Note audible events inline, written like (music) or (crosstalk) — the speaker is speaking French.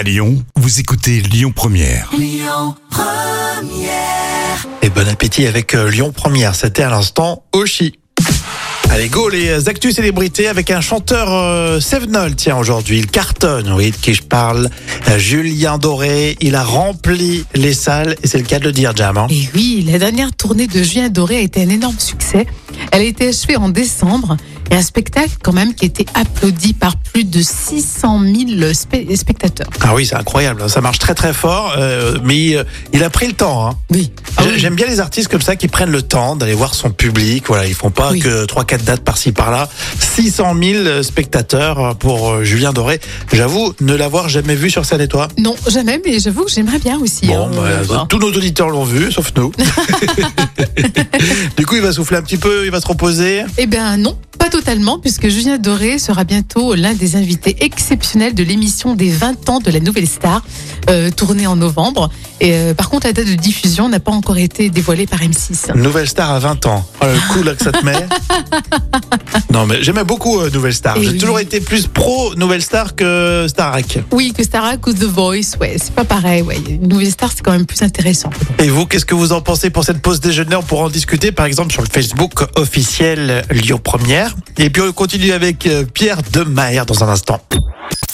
À Lyon, vous écoutez Lyon Première. Et bon appétit avec euh, Lyon Première. C'était à l'instant Oshi. Allez, go les actus célébrités avec un chanteur euh, Sevenol. Tiens, aujourd'hui, il cartonne, oui, de qui je parle. Euh, Julien Doré, il a rempli les salles et c'est le cas de le dire, Jam. hein. Et oui, la dernière tournée de Julien Doré a été un énorme succès. Elle a été achevée en décembre et un spectacle quand même qui été applaudi par plus de 600 000 spe- spectateurs. Ah oui, c'est incroyable, hein. ça marche très très fort, euh, mais euh, il a pris le temps. Hein. Oui. Ah oui. J'aime bien les artistes comme ça qui prennent le temps d'aller voir son public. Voilà, ils font pas Oui. que 3-4 dates par-ci par-là. 600 000 spectateurs pour euh, Julien Doré. J'avoue ne l'avoir jamais vu sur scène et toi? Non, jamais, mais j'avoue que j'aimerais bien aussi. Bon, hein. bah, Euh, tous nos auditeurs l'ont vu, sauf nous. (laughs) (laughs) du coup, il va souffler un petit peu, il va se reposer? Eh bien non, pas totalement, puisque Julien Doré sera bientôt l'un des invités exceptionnels de l'émission des 20 ans de la Nouvelle Star, euh, tournée en novembre. Et euh, par contre, la date de diffusion n'a pas encore été dévoilée par M6. Nouvelle Star à 20 ans. Oh, le coup là que ça te met. (laughs) non, mais j'aimais beaucoup euh, Nouvelle Star. J'ai oui. toujours été plus pro Nouvelle Star que Starac. Oui, que Starac ou The Voice, ouais, c'est pas pareil. Ouais. Nouvelle Star, c'est quand même plus intéressant. Et vous, qu'est-ce que vous en pensez pour cette pause déjeuner? On pourra en discuter par exemple sur le Facebook officiel Lyon Première. Et puis on continue avec euh, Pierre Demaer dans un instant.